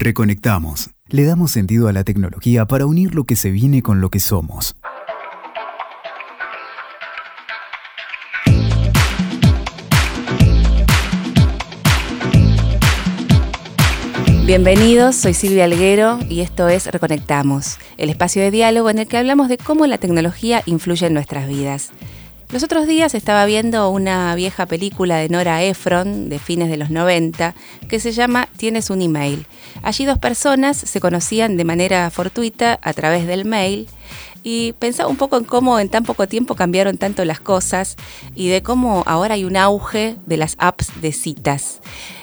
Reconectamos. Le damos sentido a la tecnología para unir lo que se viene con lo que somos. Bienvenidos, soy Silvia Alguero y esto es Reconectamos, el espacio de diálogo en el que hablamos de cómo la tecnología influye en nuestras vidas. Los otros días estaba viendo una vieja película de Nora Ephron de fines de los 90 que se llama Tienes un email. Allí dos personas se conocían de manera fortuita a través del mail y pensaba un poco en cómo en tan poco tiempo cambiaron tanto las cosas y de cómo ahora hay un auge de las apps de citas.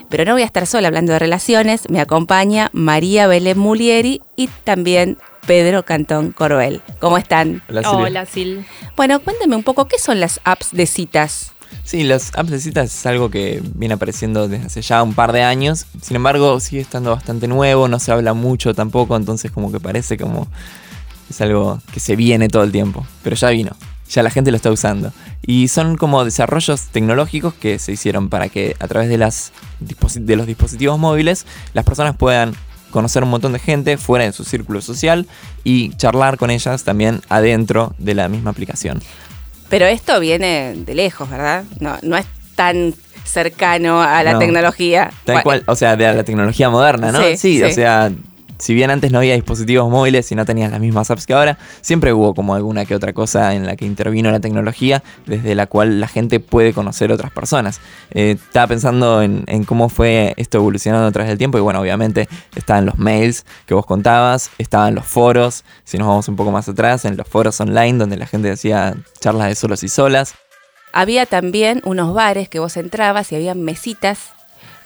Pero no voy a estar sola hablando de relaciones, me acompaña María Belén Mulieri y también Pedro Cantón Corbel. ¿Cómo están? Hola, Sil. Bueno, cuéntame un poco, ¿qué son las apps de citas? Sí, las apps de citas es algo que viene apareciendo desde hace ya un par de años. Sin embargo, sigue estando bastante nuevo, no se habla mucho tampoco, entonces como que parece como es algo que se viene todo el tiempo. Pero ya vino, ya la gente lo está usando. Y son como desarrollos tecnológicos que se hicieron para que a través de, las, de los dispositivos móviles las personas puedan conocer un montón de gente fuera de su círculo social y charlar con ellas también adentro de la misma aplicación. Pero esto viene de lejos, ¿verdad? No, no es tan cercano a la tecnología. Tal cual, o sea, de la tecnología moderna, ¿no? Sí, sí, o sea, si bien antes no había dispositivos móviles y no tenías las mismas apps que ahora, siempre hubo como alguna que otra cosa en la que intervino la tecnología, desde la cual la gente puede conocer otras personas. Eh, estaba pensando en, cómo fue esto evolucionando a través del tiempo y bueno, obviamente estaban los mails que vos contabas, estaban los foros, si nos vamos un poco más atrás, en los foros online donde la gente hacía charlas de solos y solas. Había también unos bares que vos entrabas y había mesitas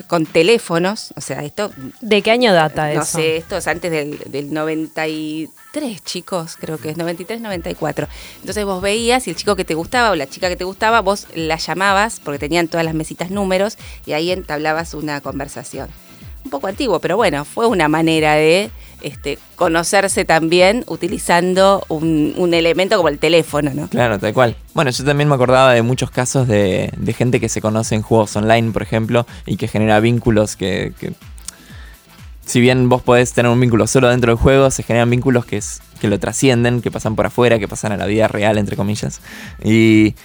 con teléfonos, o sea, esto... ¿De qué año data eso? No sé, esto es antes del, del 93, chicos, creo que es 93, 94. Entonces vos veías y el chico que te gustaba o la chica que te gustaba, vos la llamabas porque tenían todas las mesitas números y ahí entablabas una conversación. Un poco antiguo, pero bueno, fue una manera de este, conocerse también utilizando un, elemento como el teléfono, ¿no? Claro, tal cual. Bueno, yo también me acordaba de muchos casos de, gente que se conoce en juegos online, por ejemplo, y que genera vínculos que, si bien vos podés tener un vínculo solo dentro del juego, se generan vínculos que, que lo trascienden, que pasan por afuera, que pasan a la vida real, entre comillas. Y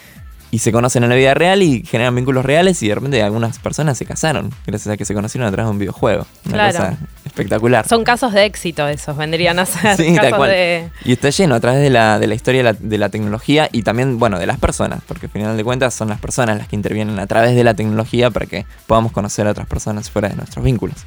y se conocen en la vida real y generan vínculos reales y de repente algunas personas se casaron gracias a que se conocieron a través de un videojuego. Una cosa espectacular. Son casos de éxito esos, vendrían a ser. Sí, casos De... Y está lleno a través de la, de la historia de la, tecnología y también, bueno, de las personas, porque al final de cuentas son las personas las que intervienen a través de la tecnología para que podamos conocer a otras personas fuera de nuestros vínculos.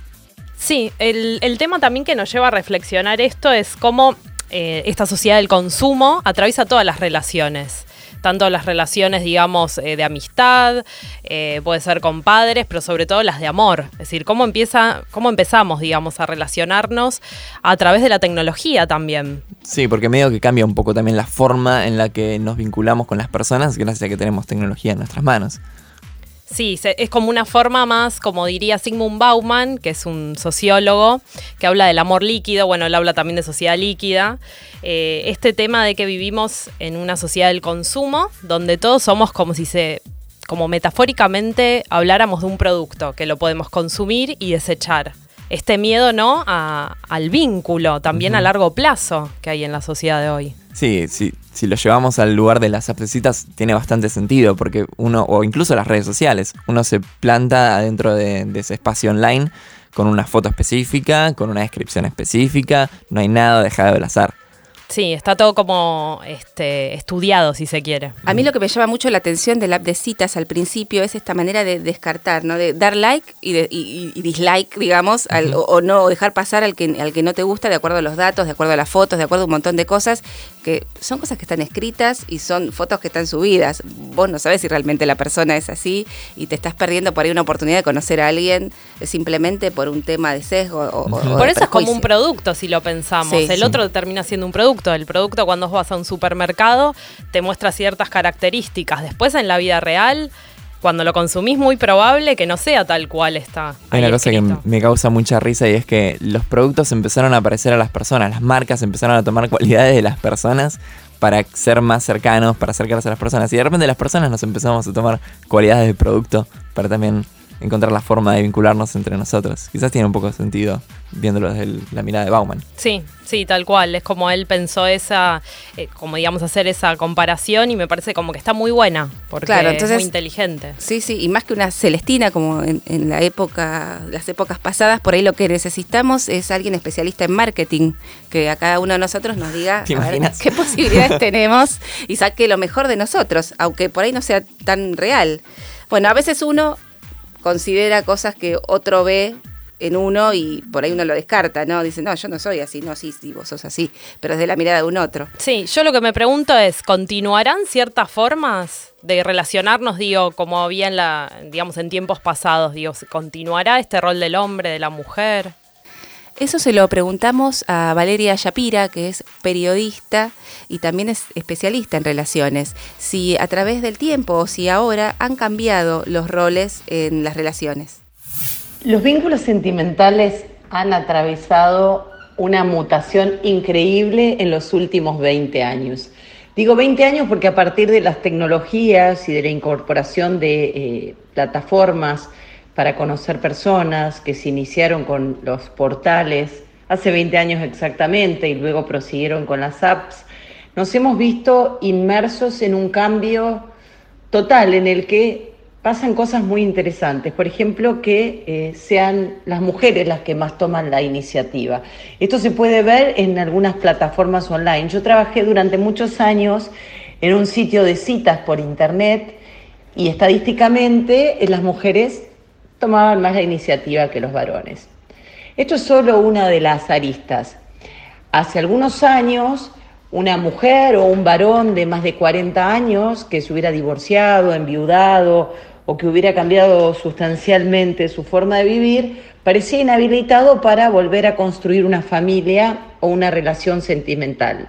Sí, el, tema también que nos lleva a reflexionar esto es cómo eh, esta sociedad del consumo atraviesa todas las relaciones tanto las relaciones, digamos, eh, de amistad, eh, puede ser con padres, pero sobre todo las de amor. Es decir, cómo empieza, cómo empezamos, digamos, a relacionarnos a través de la tecnología también. Sí, porque medio que cambia un poco también la forma en la que nos vinculamos con las personas gracias a que tenemos tecnología en nuestras manos. Sí, es como una forma más, como diría Sigmund Bauman, que es un sociólogo, que habla del amor líquido, bueno, él habla también de sociedad líquida. Eh, este tema de que vivimos en una sociedad del consumo, donde todos somos como si se, como metafóricamente habláramos de un producto que lo podemos consumir y desechar. Este miedo, ¿no? al vínculo, también a largo plazo que hay en la sociedad de hoy. Sí, sí, si lo llevamos al lugar de las apecitas, tiene bastante sentido, porque uno, o incluso las redes sociales, uno se planta adentro de, de ese espacio online con una foto específica, con una descripción específica, no hay nada dejado al azar. Sí, está todo como este, estudiado, si se quiere. A mí lo que me llama mucho la atención del app de citas al principio es esta manera de descartar, ¿no? De dar like y, de, dislike, digamos, o, no dejar pasar al que, al que no te gusta de acuerdo a los datos, de acuerdo a las fotos, de acuerdo a un montón de cosas, que son cosas que están escritas y son fotos que están subidas. Vos no sabes si realmente la persona es así y te estás perdiendo por ahí una oportunidad de conocer a alguien simplemente por un tema de sesgo. O, por eso es como un producto, si lo pensamos. El otro termina siendo un producto el producto cuando vas a un supermercado te muestra ciertas características. Después en la vida real, cuando lo consumís, muy probable que no sea tal cual está. Hay una cosa que me causa mucha risa y es que los productos empezaron a aparecer a las personas, las marcas empezaron a tomar cualidades de las personas para ser más cercanos, para acercarse a las personas. Y de repente las personas nos empezamos a tomar cualidades del producto para también encontrar la forma de vincularnos entre nosotros. Quizás tiene un poco de sentido viéndolo desde la mirada de Bauman. Sí, sí, tal cual. Es como él pensó esa, eh, como digamos, hacer esa comparación y me parece como que está muy buena, porque es muy inteligente. Sí, sí, y más que una Celestina, como en, la época, las épocas pasadas, por ahí lo que necesitamos es alguien especialista en marketing, que a cada uno de nosotros nos diga qué posibilidades tenemos y saque lo mejor de nosotros, aunque por ahí no sea tan real. Bueno, a veces uno considera cosas que otro ve en uno y por ahí uno lo descarta, ¿no? Dice, no, yo no soy así, no, sí, sí, vos sos así, pero es de la mirada de un otro. Sí, yo lo que me pregunto es, ¿continuarán ciertas formas de relacionarnos, digo, como había en la, digamos, en tiempos pasados, digo, ¿continuará este rol del hombre, de la mujer? Eso se lo preguntamos a Valeria Shapira, que es periodista y también es especialista en relaciones. Si a través del tiempo o si ahora han cambiado los roles en las relaciones. Los vínculos sentimentales han atravesado una mutación increíble en los últimos 20 años. Digo 20 años porque a partir de las tecnologías y de la incorporación de eh, plataformas para conocer personas que se iniciaron con los portales hace 20 años exactamente y luego prosiguieron con las apps, nos hemos visto inmersos en un cambio total en el que pasan cosas muy interesantes. Por ejemplo, que eh, sean las mujeres las que más toman la iniciativa. Esto se puede ver en algunas plataformas online. Yo trabajé durante muchos años en un sitio de citas por internet y estadísticamente eh, las mujeres tomaban más la iniciativa que los varones. Esto es solo una de las aristas. Hace algunos años, una mujer o un varón de más de 40 años que se hubiera divorciado, enviudado o que hubiera cambiado sustancialmente su forma de vivir, parecía inhabilitado para volver a construir una familia o una relación sentimental.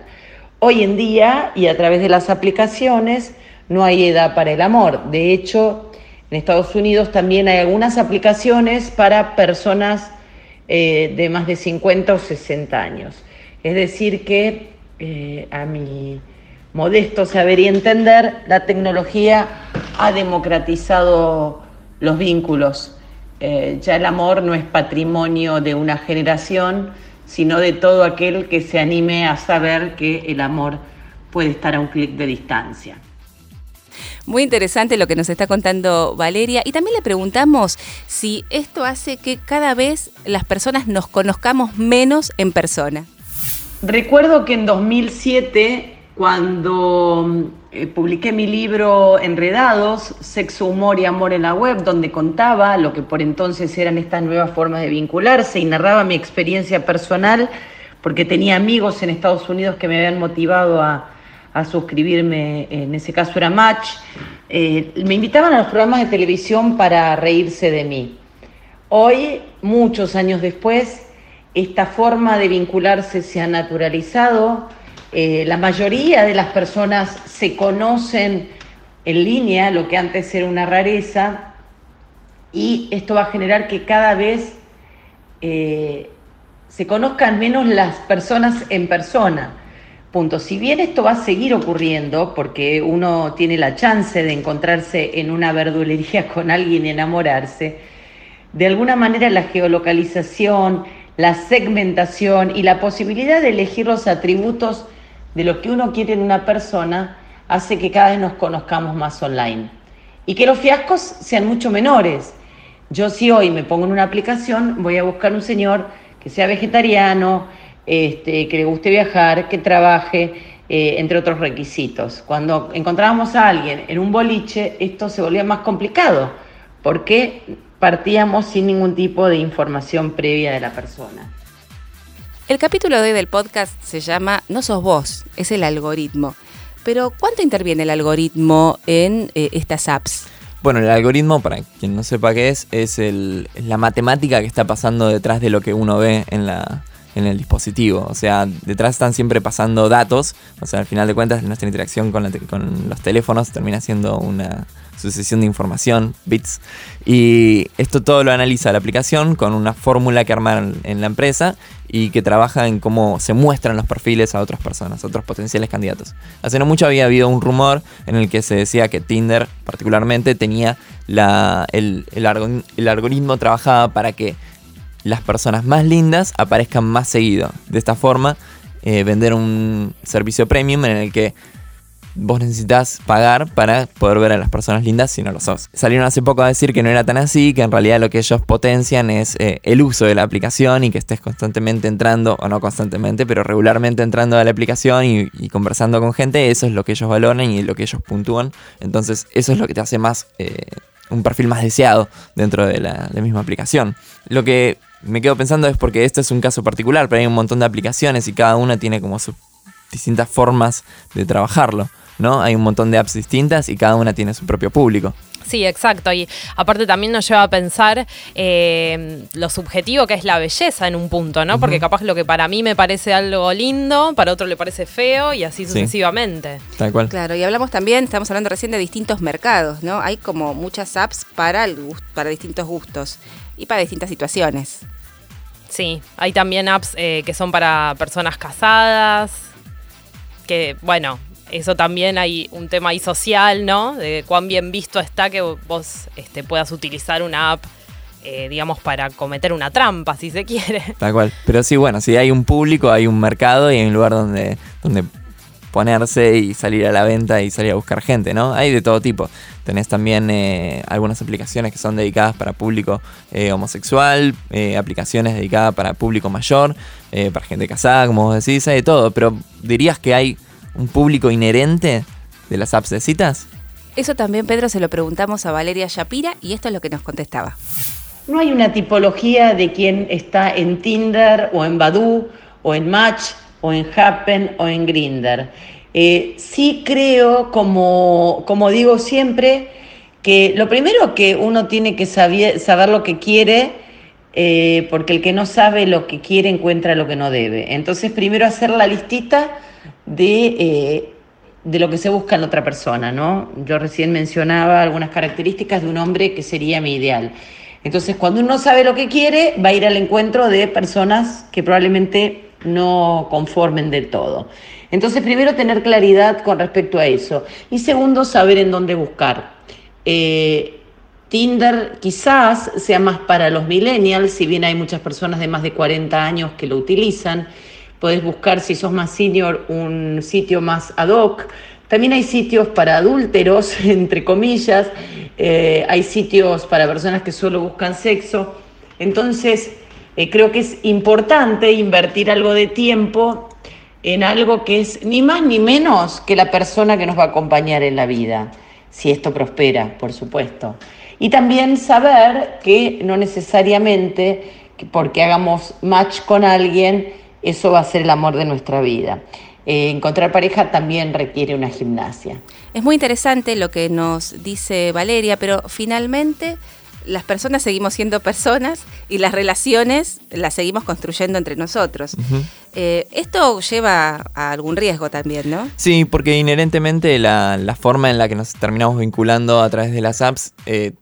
Hoy en día, y a través de las aplicaciones, no hay edad para el amor. De hecho, en Estados Unidos también hay algunas aplicaciones para personas eh, de más de 50 o 60 años. Es decir, que eh, a mi modesto saber y entender, la tecnología ha democratizado los vínculos. Eh, ya el amor no es patrimonio de una generación, sino de todo aquel que se anime a saber que el amor puede estar a un clic de distancia. Muy interesante lo que nos está contando Valeria. Y también le preguntamos si esto hace que cada vez las personas nos conozcamos menos en persona. Recuerdo que en 2007, cuando eh, publiqué mi libro Enredados, Sexo, Humor y Amor en la Web, donde contaba lo que por entonces eran estas nuevas formas de vincularse y narraba mi experiencia personal, porque tenía amigos en Estados Unidos que me habían motivado a, a suscribirme, en ese caso era Match, eh, me invitaban a los programas de televisión para reírse de mí. Hoy, muchos años después, esta forma de vincularse se ha naturalizado. Eh, la mayoría de las personas se conocen en línea, lo que antes era una rareza, y esto va a generar que cada vez eh, se conozcan menos las personas en persona. Punto. Si bien esto va a seguir ocurriendo, porque uno tiene la chance de encontrarse en una verdulería con alguien y enamorarse, de alguna manera la geolocalización, la segmentación y la posibilidad de elegir los atributos de lo que uno quiere en una persona hace que cada vez nos conozcamos más online. Y que los fiascos sean mucho menores. Yo si hoy me pongo en una aplicación, voy a buscar un señor que sea vegetariano, este, que le guste viajar, que trabaje, eh, entre otros requisitos. Cuando encontrábamos a alguien en un boliche, esto se volvía más complicado, porque partíamos sin ningún tipo de información previa de la persona. El capítulo de hoy del podcast se llama No sos vos, es el algoritmo. Pero ¿cuánto interviene el algoritmo en eh, estas apps? Bueno, el algoritmo, para quien no sepa qué es, es la matemática que está pasando detrás de lo que uno ve en la, en el dispositivo. O sea, detrás están siempre pasando datos. O sea, al final de cuentas, nuestra interacción con, con los teléfonos termina siendo una sucesión de información, bits. Y esto todo lo analiza la aplicación con una fórmula que armaron en la empresa y que trabaja en cómo se muestran los perfiles a otras personas, a otros potenciales candidatos. Hace no mucho había habido un rumor en el que se decía que Tinder particularmente tenía la, el, el algoritmo trabajaba para que las personas más lindas aparezcan más seguido. De esta forma, eh, vender un servicio premium en el que vos necesitas pagar para poder ver a las personas lindas si no lo sos. Salieron hace poco a decir que no era tan así, que en realidad lo que ellos potencian es eh, el uso de la aplicación y que estés constantemente entrando, o no constantemente, pero regularmente entrando a la aplicación y, conversando con gente, eso es lo que ellos valoran y lo que ellos puntúan. Entonces eso es lo que te hace más... Eh, un perfil más deseado dentro de la, misma aplicación. Lo que me quedo pensando es porque este es un caso particular, pero hay un montón de aplicaciones y cada una tiene como sus distintas formas de trabajarlo. ¿No? Hay un montón de apps distintas y cada una tiene su propio público. Sí, exacto. Y aparte también nos lleva a pensar eh, lo subjetivo que es la belleza en un punto, ¿no? Porque capaz lo que para mí me parece algo lindo, para otro le parece feo y así sucesivamente. Tal cual. Claro, y hablamos también, estamos hablando recién de distintos mercados, ¿no? Hay como muchas apps para, el, para distintos gustos y para distintas situaciones. Sí, hay también apps eh, que son para personas casadas, que, bueno, eso también hay un tema ahí social, ¿no? De cuán bien visto está que vos este, puedas utilizar una app, eh, digamos, para cometer una trampa, si se quiere. Tal cual. Pero sí, bueno, si hay un público, hay un mercado y hay un lugar donde, donde ponerse y salir a la venta y salir a buscar gente, ¿no? Hay de todo tipo. Tenés también eh, algunas aplicaciones que son dedicadas para público eh, homosexual, aplicaciones dedicadas para público mayor, para gente casada, como vos decís, hay de todo. Pero dirías que hay un público inherente de las apps de citas? Eso también, Pedro, se lo preguntamos a Valeria Shapira y esto es lo que nos contestaba. No hay una tipología de quien está en Tinder o en Badoo o en Match o en Happen o en Grinder. Eh, sí creo, como, como digo siempre, que lo primero que uno tiene que saber, saber lo que quiere, eh, porque el que no sabe lo que quiere encuentra lo que no debe. Entonces, primero hacer la listita eh, de, lo que se busca en otra persona, ¿no? Yo recién mencionaba algunas características de un hombre que sería mi ideal. Entonces, cuando uno sabe lo que quiere, va a ir al encuentro de personas que probablemente no conformen del todo. Entonces, primero, tener claridad con respecto a eso. Y segundo, saber en dónde buscar. Eh, Tinder quizás sea más para los millennials, si bien hay muchas personas de más de 40 años que lo utilizan. Podés buscar, si sos más senior, un sitio más ad hoc. También hay sitios para adúlteros, entre comillas. Eh, hay sitios para personas que solo buscan sexo. Entonces, eh, creo que es importante invertir algo de tiempo en algo que es ni más ni menos que la persona que nos va a acompañar en la vida, si esto prospera, por supuesto. Y también saber que no necesariamente porque hagamos match con alguien, eso va a ser el amor de nuestra vida. Eh, encontrar pareja también requiere una gimnasia. Es muy interesante lo que nos dice Valeria, pero finalmente las personas seguimos siendo personas y las relaciones las seguimos construyendo entre nosotros. Eh, esto lleva a algún riesgo también, ¿no? Sí, porque inherentemente la, forma en la que nos terminamos vinculando a través de las apps eh,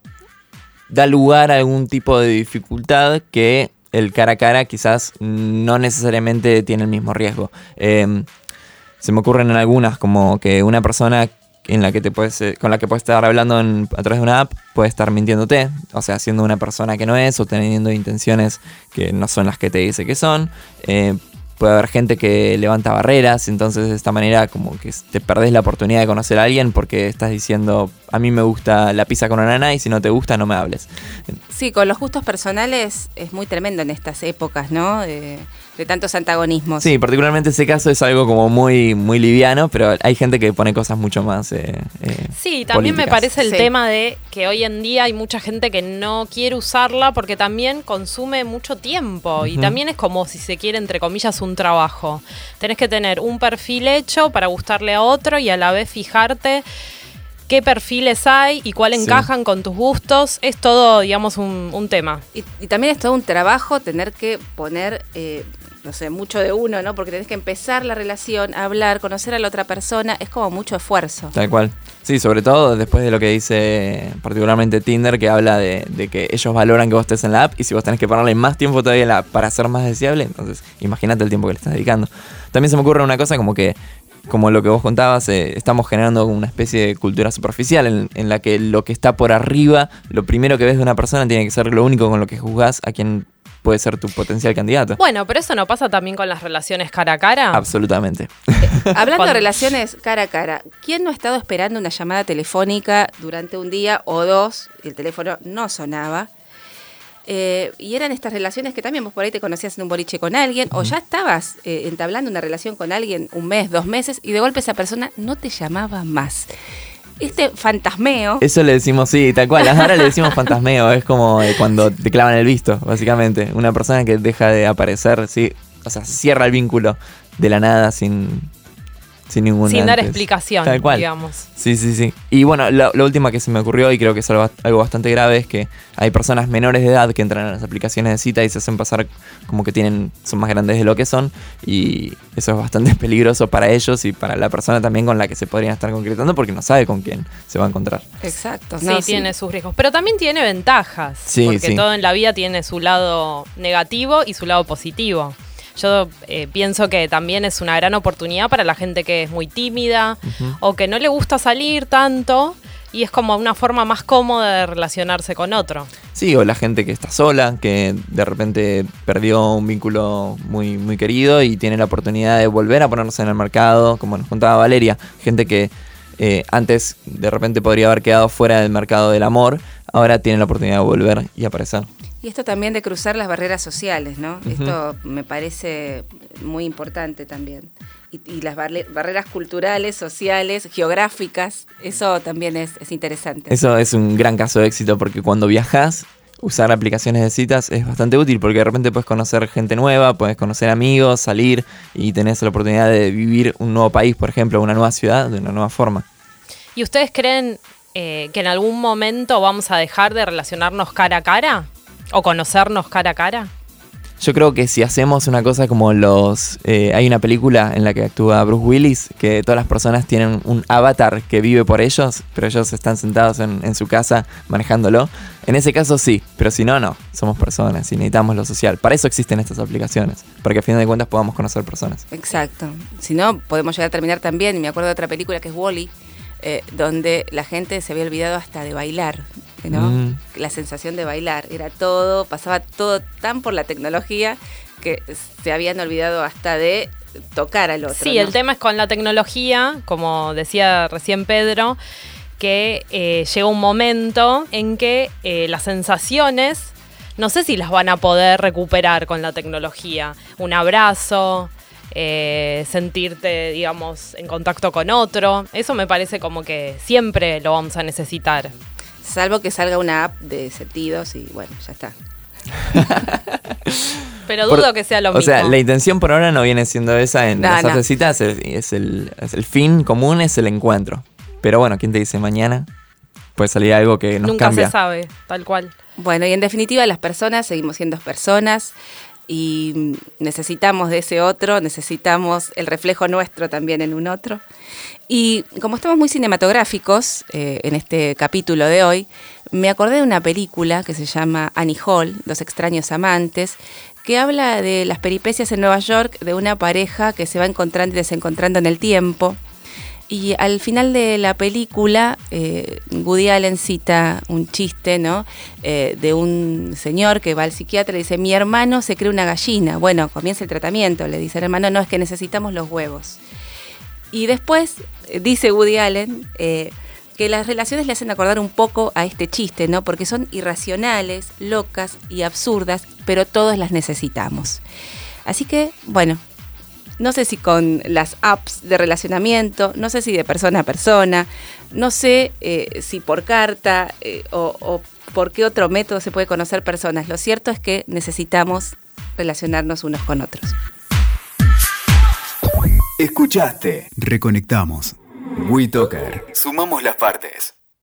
da lugar a algún tipo de dificultad que el cara a cara quizás no necesariamente tiene el mismo riesgo. Em, se me ocurren en algunas, como que una persona en la que te puedes, eh, con la que puedes estar hablando a través de una app puede estar mintiéndote, o sea, siendo una persona que no es o teniendo intenciones que no son las que te dice que son. Eh, puede haber gente que levanta barreras, entonces de esta manera como que te perdés la oportunidad de conocer a alguien porque estás diciendo, a mí me gusta la pizza con ananá y si no te gusta no me hables. Sí, con los gustos personales es muy tremendo en estas épocas, ¿no? De tantos antagonismos. Sí, particularmente ese caso es algo como muy, muy liviano, pero hay gente que pone cosas mucho más. Eh, eh, sí, también me parece el tema de que hoy en día hay mucha gente que no quiere usarla porque también consume mucho tiempo y también es como si se quiere, entre comillas, un trabajo. Tenés que tener un perfil hecho para gustarle a otro y a la vez fijarte qué perfiles hay y cuál Sí. encajan con tus gustos. Es todo, digamos, un, un tema. Y, y también es todo un trabajo tener que poner, eh, no sé, mucho de uno, ¿no? Porque tenés que empezar la relación, hablar, conocer a la otra persona, es como mucho esfuerzo. Tal cual. Sí, sobre todo después de lo que dice particularmente Tinder, que habla de, que ellos valoran que vos estés en la app y si vos tenés que ponerle más tiempo todavía para ser más deseable, entonces imagínate el tiempo que le estás dedicando. También se me ocurre una cosa como que, como lo que vos contabas, eh, estamos generando una especie de cultura superficial en, en la que lo que está por arriba, lo primero que ves de una persona tiene que ser lo único con lo que juzgás a quien puede ser tu potencial candidato. Bueno, pero eso no pasa también con las relaciones cara a cara. Absolutamente. Hablando Cuando- de relaciones cara a cara, ¿quién no ha estado esperando una llamada telefónica durante un día o dos? El teléfono no sonaba. Eh, y eran estas relaciones que también vos por ahí te conocías en un boliche con alguien o ya estabas eh, entablando una relación con alguien un mes, dos meses y de golpe esa persona no te llamaba más. Este fantasmeo Eso le decimos, sí, tal cual. Ahora le decimos fantasmeo. Es como eh, cuando te clavan el visto, básicamente. Una persona que deja de aparecer, sí. O sea, cierra el vínculo de la nada sin, sin ningún sin dar antes. explicación, Tal cual. digamos. Sí, sí, sí. Y bueno, lo, lo último que se me ocurrió, y creo que es algo, algo bastante grave, es que hay personas menores de edad que entran a las aplicaciones de cita y se hacen pasar como que tienen, son más grandes de lo que son. Y eso es bastante peligroso para ellos y para la persona también con la que se podrían estar concretando porque no sabe con quién se va a encontrar. Exacto. Sí, no, tiene sus riesgos. Pero también tiene ventajas. Sí, porque sí. todo en la vida tiene su lado negativo y su lado positivo. Yo eh, pienso que también es una gran oportunidad para la gente que es muy tímida o que no le gusta salir tanto y es como una forma más cómoda de relacionarse con otro. Sí, o la gente que está sola, que de repente perdió un vínculo muy, muy querido y tiene la oportunidad de volver a ponerse en el mercado, como nos contaba Valeria, gente que eh, antes de repente podría haber quedado fuera del mercado del amor, ahora tiene la oportunidad de volver y aparecer. Y esto también de cruzar las barreras sociales, ¿no? Esto me parece muy importante también. Y, y las barreras culturales, sociales, geográficas, eso también es, es interesante. Eso es un gran caso de éxito porque cuando viajas, usar aplicaciones de citas es bastante útil porque de repente puedes conocer gente nueva, puedes conocer amigos, salir y tenés la oportunidad de vivir un nuevo país, por ejemplo, una nueva ciudad de una nueva forma. ¿Y ustedes creen eh, que en algún momento vamos a dejar de relacionarnos cara a cara? ¿O conocernos cara a cara? Yo creo que si hacemos una cosa como los... eh, hay una película en la que actúa Bruce Willis, que todas las personas tienen un avatar que vive por ellos, pero ellos están sentados en, en su casa manejándolo. En ese caso sí, pero si no, no. Somos personas y necesitamos lo social. Para eso existen estas aplicaciones, para que a fin de cuentas podamos conocer personas. Exacto. Si no, podemos llegar a terminar también, me acuerdo de otra película que es Wally, donde la gente se había olvidado hasta de bailar, ¿no? Mm. La sensación de bailar, era todo, pasaba todo tan por la tecnología que se habían olvidado hasta de tocar al otro. Sí, ¿no? el tema es con la tecnología, como decía recién Pedro, que eh, llega un momento en que eh, las sensaciones, no sé si las van a poder recuperar con la tecnología. Un abrazo, eh, sentirte, digamos, en contacto con otro, eso me parece como que siempre lo vamos a necesitar. Salvo que salga una app de sentidos y bueno, ya está. Pero Por- dudo que sea lo o mismo. sea, la intención por ahora no viene siendo esa en No, las no. citas, es, es el, es el fin común, es el encuentro. Pero bueno, ¿quién te dice mañana? Puede salir algo que nos Nunca cambia. se sabe, tal cual. Bueno, y en definitiva las personas seguimos siendo personas y necesitamos de ese otro, necesitamos el reflejo nuestro también en un otro. Y como estamos muy cinematográficos eh, en este capítulo de hoy, me acordé de una película que se llama Annie Hall, Los extraños amantes, que habla de las peripecias en Nueva York de una pareja que se va encontrando y desencontrando en el tiempo. Y al final de la película, eh, Woody Allen cita un chiste, ¿no? Eh, de un señor que va al psiquiatra y dice, mi hermano se cree una gallina. Bueno, comienza el tratamiento. Le dice el hermano, no, es que necesitamos los huevos. Y después eh, dice Woody Allen que las relaciones le hacen acordar un poco a este chiste, ¿no? Porque son irracionales, locas y absurdas, pero todos las necesitamos. Así que, bueno, no sé si con las apps de relacionamiento, no sé si de persona a persona, no sé eh, si por carta eh, o, o por qué otro método se puede conocer personas. Lo cierto es que necesitamos relacionarnos unos con otros. Escuchaste. Reconectamos. WeToker. Sumamos las partes.